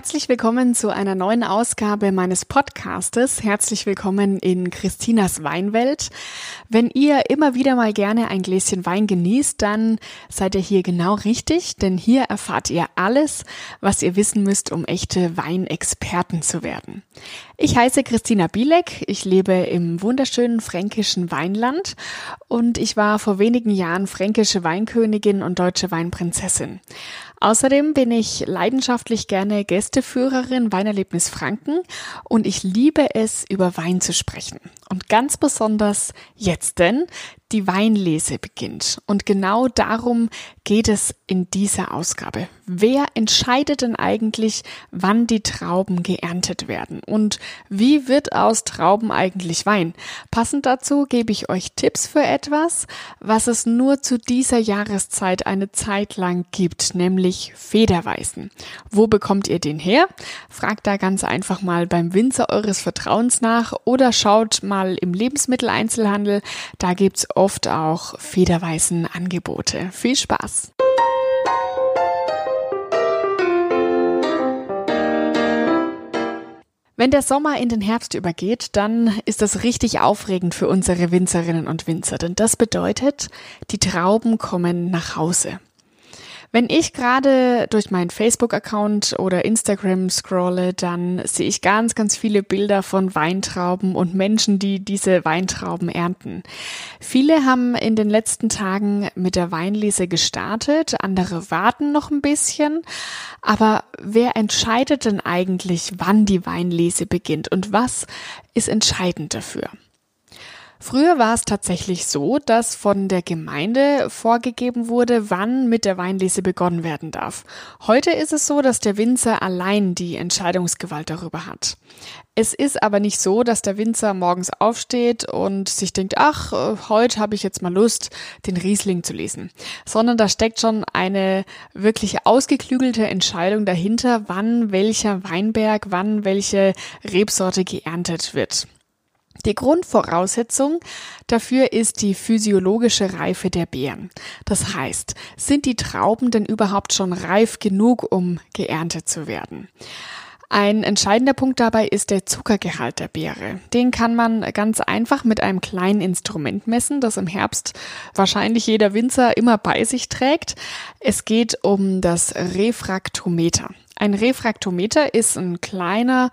Herzlich willkommen zu einer neuen Ausgabe meines Podcastes. Herzlich willkommen in Christinas Weinwelt. Wenn ihr immer wieder mal gerne ein Gläschen Wein genießt, dann seid ihr hier genau richtig, denn hier erfahrt ihr alles, was ihr wissen müsst, um echte Weinexperten zu werden. Ich heiße Christina Bielek, ich lebe im wunderschönen fränkischen Weinland und ich war vor wenigen Jahren fränkische Weinkönigin und deutsche Weinprinzessin. Außerdem bin ich leidenschaftlich gerne Gästeführerin Weinerlebnis Franken und ich liebe es, über Wein zu sprechen. Und ganz besonders jetzt denn, die Weinlese beginnt. Und genau darum geht es in dieser Ausgabe. Wer entscheidet denn eigentlich, wann die Trauben geerntet werden? Und wie wird aus Trauben eigentlich Wein? Passend dazu gebe ich euch Tipps für etwas, was es nur zu dieser Jahreszeit eine Zeit lang gibt, nämlich Federweißen. Wo bekommt ihr den her? Fragt da ganz einfach mal beim Winzer eures Vertrauens nach oder schaut mal im Lebensmitteleinzelhandel. Da gibt's oft auch federweißen Angebote. Viel Spaß! Wenn der Sommer in den Herbst übergeht, dann ist das richtig aufregend für unsere Winzerinnen und Winzer, denn das bedeutet, die Trauben kommen nach Hause. Wenn ich gerade durch meinen Facebook-Account oder Instagram scrolle, dann sehe ich ganz, ganz viele Bilder von Weintrauben und Menschen, die diese Weintrauben ernten. Viele haben in den letzten Tagen mit der Weinlese gestartet, andere warten noch ein bisschen. Aber wer entscheidet denn eigentlich, wann die Weinlese beginnt und was ist entscheidend dafür? Früher war es tatsächlich so, dass von der Gemeinde vorgegeben wurde, wann mit der Weinlese begonnen werden darf. Heute ist es so, dass der Winzer allein die Entscheidungsgewalt darüber hat. Es ist aber nicht so, dass der Winzer morgens aufsteht und sich denkt, ach, heute habe ich jetzt mal Lust, den Riesling zu lesen, sondern da steckt schon eine wirklich ausgeklügelte Entscheidung dahinter, wann welcher Weinberg, wann welche Rebsorte geerntet wird. Die Grundvoraussetzung dafür ist die physiologische Reife der Beeren. Das heißt, sind die Trauben denn überhaupt schon reif genug, um geerntet zu werden? Ein entscheidender Punkt dabei ist der Zuckergehalt der Beere. Den kann man ganz einfach mit einem kleinen Instrument messen, das im Herbst wahrscheinlich jeder Winzer immer bei sich trägt. Es geht um das Refraktometer. Ein Refraktometer ist ein kleiner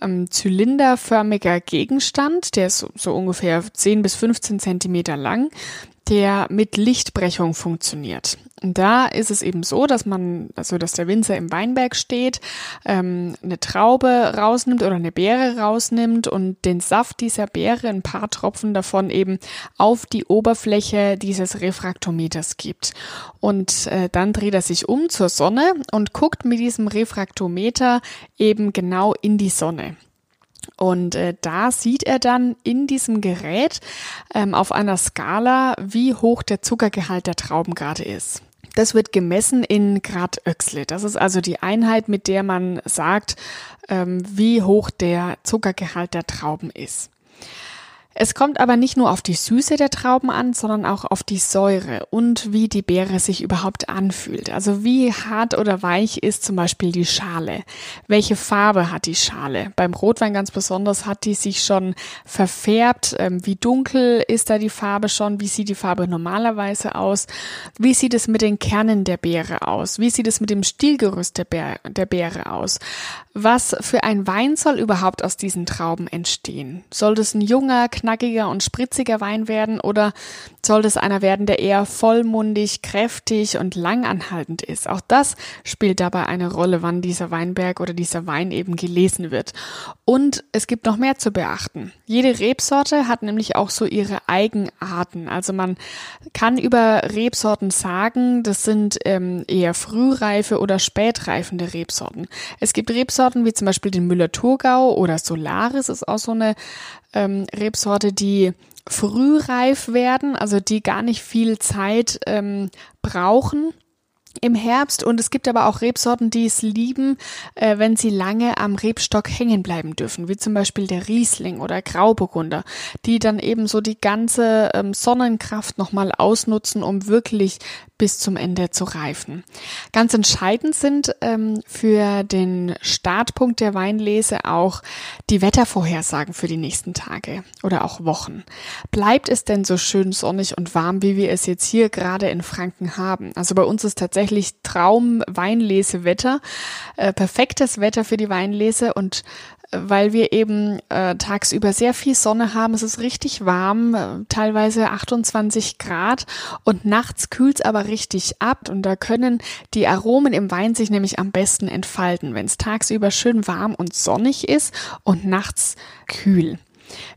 ähm, zylinderförmiger Gegenstand, der ist so, so ungefähr 10 bis 15 Zentimeter lang, der mit Lichtbrechung funktioniert. Und da ist es eben so, dass man, also dass der Winzer im Weinberg steht, ähm, eine Traube rausnimmt oder eine Beere rausnimmt und den Saft dieser Beere, ein paar Tropfen davon eben auf die Oberfläche dieses Refraktometers gibt. Und äh, dann dreht er sich um zur Sonne und guckt mit diesem Refraktometer eben genau in die Sonne. Und äh, da sieht er dann in diesem Gerät ähm, auf einer Skala, wie hoch der Zuckergehalt der Trauben gerade ist. Das wird gemessen in Grad Oechsle. Das ist also die Einheit, mit der man sagt, ähm, wie hoch der Zuckergehalt der Trauben ist. Es kommt aber nicht nur auf die Süße der Trauben an, sondern auch auf die Säure und wie die Beere sich überhaupt anfühlt. Also wie hart oder weich ist zum Beispiel die Schale? Welche Farbe hat die Schale? Beim Rotwein ganz besonders hat die sich schon verfärbt. Ähm, wie dunkel ist da die Farbe schon? Wie sieht die Farbe normalerweise aus? Wie sieht es mit den Kernen der Beere aus? Wie sieht es mit dem Stielgerüst der, Beere, der Beere aus? Was für ein Wein soll überhaupt aus diesen Trauben entstehen? Soll das ein junger, knackiger und spritziger Wein werden oder soll das einer werden, der eher vollmundig, kräftig und langanhaltend ist? Auch das spielt dabei eine Rolle, wann dieser Weinberg oder dieser Wein eben gelesen wird. Und es gibt noch mehr zu beachten. Jede Rebsorte hat nämlich auch so ihre Eigenarten. Also man kann über Rebsorten sagen, das sind ähm, eher frühreife oder spätreifende Rebsorten. Es gibt Rebsorten wie zum Beispiel den Müller-Thurgau oder Solaris ist auch so eine ähm, Rebsorte, die frühreif werden, also die gar nicht viel Zeit ähm, brauchen im Herbst. Und es gibt aber auch Rebsorten, die es lieben, äh, wenn sie lange am Rebstock hängen bleiben dürfen, wie zum Beispiel der Riesling oder Grauburgunder, die dann eben so die ganze ähm, Sonnenkraft nochmal ausnutzen, um wirklich bis zum Ende zu reifen. Ganz entscheidend sind ähm, für den Startpunkt der Weinlese auch die Wettervorhersagen für die nächsten Tage oder auch Wochen. Bleibt es denn so schön sonnig und warm, wie wir es jetzt hier gerade in Franken haben? Also bei uns ist tatsächlich Traum Weinlesewetter, äh, perfektes Wetter für die Weinlese und weil wir eben äh, tagsüber sehr viel Sonne haben. Es ist richtig warm, äh, teilweise 28 Grad und nachts kühlt es aber richtig ab und da können die Aromen im Wein sich nämlich am besten entfalten, wenn es tagsüber schön warm und sonnig ist und nachts kühl.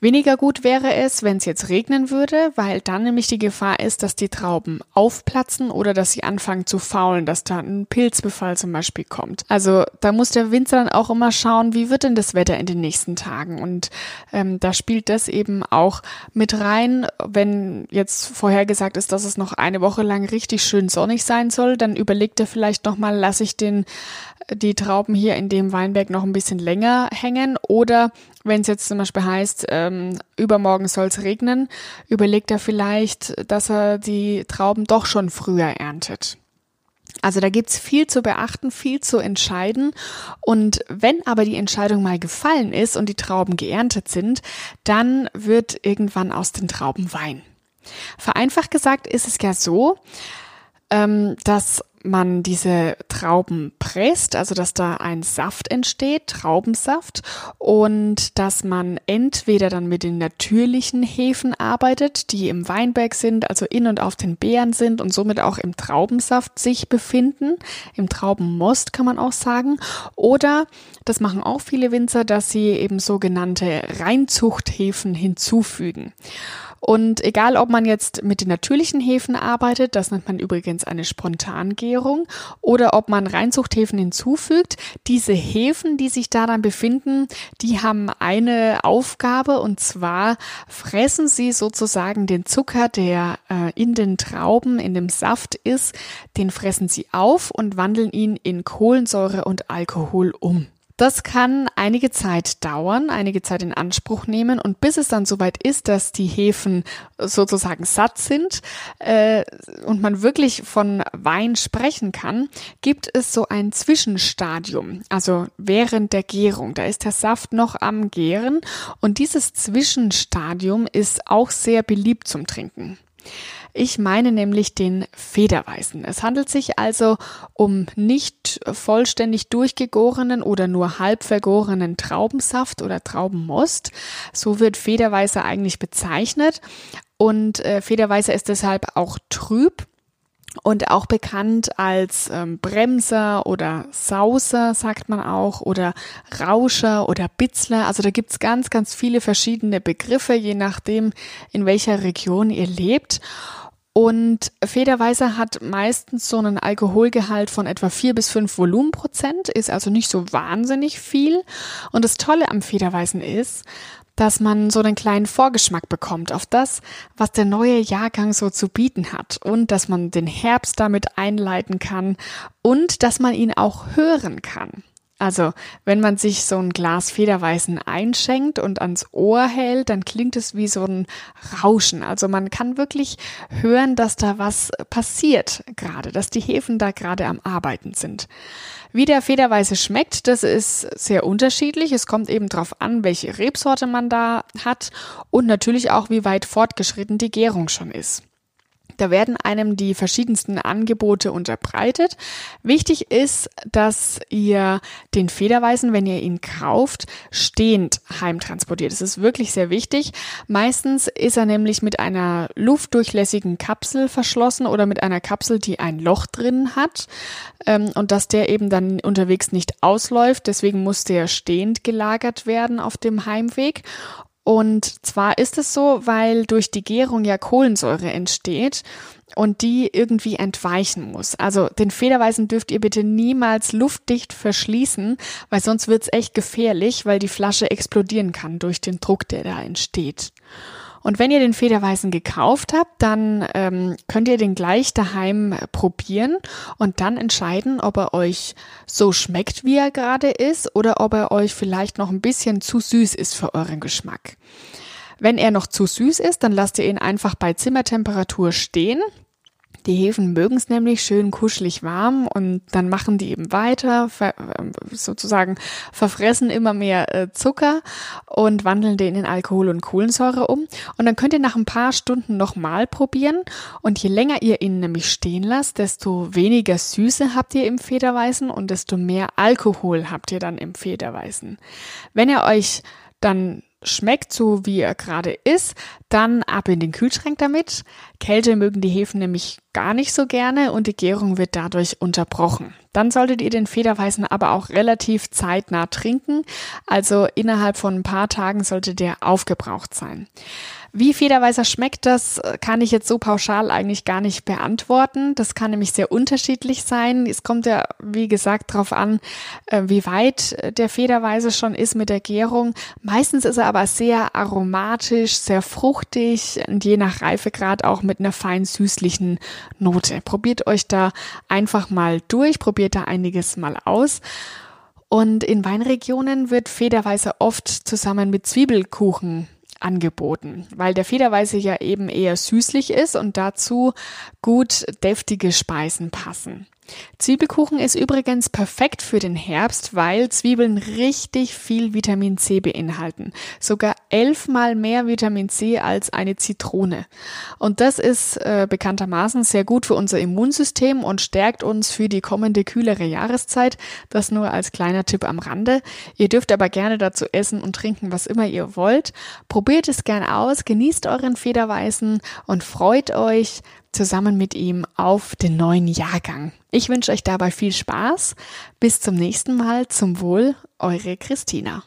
Weniger gut wäre es, wenn es jetzt regnen würde, weil dann nämlich die Gefahr ist, dass die Trauben aufplatzen oder dass sie anfangen zu faulen, dass da ein Pilzbefall zum Beispiel kommt. Also da muss der Winzer dann auch immer schauen, wie wird denn das Wetter in den nächsten Tagen. Und ähm, da spielt das eben auch mit rein. Wenn jetzt vorhergesagt ist, dass es noch eine Woche lang richtig schön sonnig sein soll, dann überlegt er vielleicht nochmal, lasse ich den die Trauben hier in dem Weinberg noch ein bisschen länger hängen oder wenn es jetzt zum Beispiel heißt, ähm, übermorgen soll es regnen, überlegt er vielleicht, dass er die Trauben doch schon früher erntet. Also da gibt's viel zu beachten, viel zu entscheiden. Und wenn aber die Entscheidung mal gefallen ist und die Trauben geerntet sind, dann wird irgendwann aus den Trauben Wein. Vereinfacht gesagt ist es ja so, ähm, dass man diese Trauben presst, also dass da ein Saft entsteht, Traubensaft, und dass man entweder dann mit den natürlichen Hefen arbeitet, die im Weinberg sind, also in und auf den Beeren sind und somit auch im Traubensaft sich befinden, im Traubenmost kann man auch sagen, oder das machen auch viele Winzer, dass sie eben sogenannte Reinzuchthefen hinzufügen. Und egal, ob man jetzt mit den natürlichen Hefen arbeitet, das nennt man übrigens eine Spontangärung, oder ob man Reinzuchthäfen hinzufügt, diese Hefen, die sich da dann befinden, die haben eine Aufgabe und zwar fressen sie sozusagen den Zucker, der äh, in den Trauben, in dem Saft ist, den fressen sie auf und wandeln ihn in Kohlensäure und Alkohol um. Das kann einige Zeit dauern, einige Zeit in Anspruch nehmen und bis es dann soweit ist, dass die Hefen sozusagen satt sind äh, und man wirklich von Wein sprechen kann, gibt es so ein Zwischenstadium, also während der Gärung. Da ist der Saft noch am Gären und dieses Zwischenstadium ist auch sehr beliebt zum Trinken. Ich meine nämlich den Federweißen. Es handelt sich also um nicht vollständig durchgegorenen oder nur halb vergorenen Traubensaft oder Traubenmost. So wird Federweißer eigentlich bezeichnet. Und äh, Federweißer ist deshalb auch trüb und auch bekannt als ähm, Bremser oder Sauser, sagt man auch, oder Rauscher oder Bitzler. Also da gibt's ganz, ganz viele verschiedene Begriffe, je nachdem, in welcher Region ihr lebt. Und Federweißer hat meistens so einen Alkoholgehalt von etwa vier bis fünf Volumenprozent, ist also nicht so wahnsinnig viel. Und das Tolle am Federweißen ist, dass man so einen kleinen Vorgeschmack bekommt auf das, was der neue Jahrgang so zu bieten hat und dass man den Herbst damit einleiten kann und dass man ihn auch hören kann. Also, wenn man sich so ein Glas Federweißen einschenkt und ans Ohr hält, dann klingt es wie so ein Rauschen. Also man kann wirklich hören, dass da was passiert gerade, dass die Hefen da gerade am Arbeiten sind. Wie der Federweiße schmeckt, das ist sehr unterschiedlich. Es kommt eben darauf an, welche Rebsorte man da hat und natürlich auch, wie weit fortgeschritten die Gärung schon ist. Da werden einem die verschiedensten Angebote unterbreitet. Wichtig ist, dass ihr den Federweißen, wenn ihr ihn kauft, stehend heimtransportiert. Das ist wirklich sehr wichtig. Meistens ist er nämlich mit einer luftdurchlässigen Kapsel verschlossen oder mit einer Kapsel, die ein Loch drin hat ähm, und dass der eben dann unterwegs nicht ausläuft. Deswegen muss der stehend gelagert werden auf dem Heimweg. Und zwar ist es so, weil durch die Gärung ja Kohlensäure entsteht und die irgendwie entweichen muss. Also den Federweisen dürft ihr bitte niemals luftdicht verschließen, weil sonst wird's echt gefährlich, weil die Flasche explodieren kann durch den Druck, der da entsteht. Und wenn ihr den Federweißen gekauft habt, dann ähm, könnt ihr den gleich daheim probieren und dann entscheiden, ob er euch so schmeckt, wie er gerade ist, oder ob er euch vielleicht noch ein bisschen zu süß ist für euren Geschmack. Wenn er noch zu süß ist, dann lasst ihr ihn einfach bei Zimmertemperatur stehen Die Hefen mögen es nämlich schön kuschelig warm und dann machen die eben weiter, ver sozusagen verfressen immer mehr äh, Zucker und wandeln den in Alkohol und Kohlensäure um. Und dann könnt ihr nach ein paar Stunden nochmal probieren. Und je länger ihr ihn nämlich stehen lasst, desto weniger Süße habt ihr im Federweißen und desto mehr Alkohol habt ihr dann im Federweißen. Wenn ihr euch dann schmeckt so, wie er gerade ist, dann ab in den Kühlschrank damit. Kälte mögen die Hefen nämlich gar nicht so gerne und die Gärung wird dadurch unterbrochen. Dann solltet ihr den Federweißen aber auch relativ zeitnah trinken, also innerhalb von ein paar Tagen sollte der aufgebraucht sein. Wie Federweißer schmeckt, das kann ich jetzt so pauschal eigentlich gar nicht beantworten. Das kann nämlich sehr unterschiedlich sein. Es kommt ja, wie gesagt, darauf an, äh, wie weit der Federweißer schon ist mit der Gärung. Meistens ist er aber sehr aromatisch, sehr fruchtig und je nach Reifegrad auch mit einer fein süßlichen Note. Probiert euch da einfach mal durch, probiert da einiges mal aus. Und in Weinregionen wird Federweißer oft zusammen mit Zwiebelkuchen angeboten, weil der Federweiße ja eben eher süßlich ist und dazu gut deftige Speisen passen. Zwiebelkuchen ist übrigens perfekt für den Herbst, weil Zwiebeln richtig viel Vitamin C beinhalten. Sogar elfmal mehr Vitamin C als eine Zitrone. Und das ist äh, bekanntermaßen sehr gut für unser Immunsystem und stärkt uns für die kommende kühlere Jahreszeit. Das nur als kleiner Tipp am Rande. Ihr dürft aber gerne dazu essen und trinken, was immer ihr wollt. Probiert es gern aus, genießt euren Federweißen und freut euch, zusammen mit ihm auf den neuen Jahrgang. Ich wünsche euch dabei viel Spaß. Bis zum nächsten Mal. Zum Wohl, eure Christina.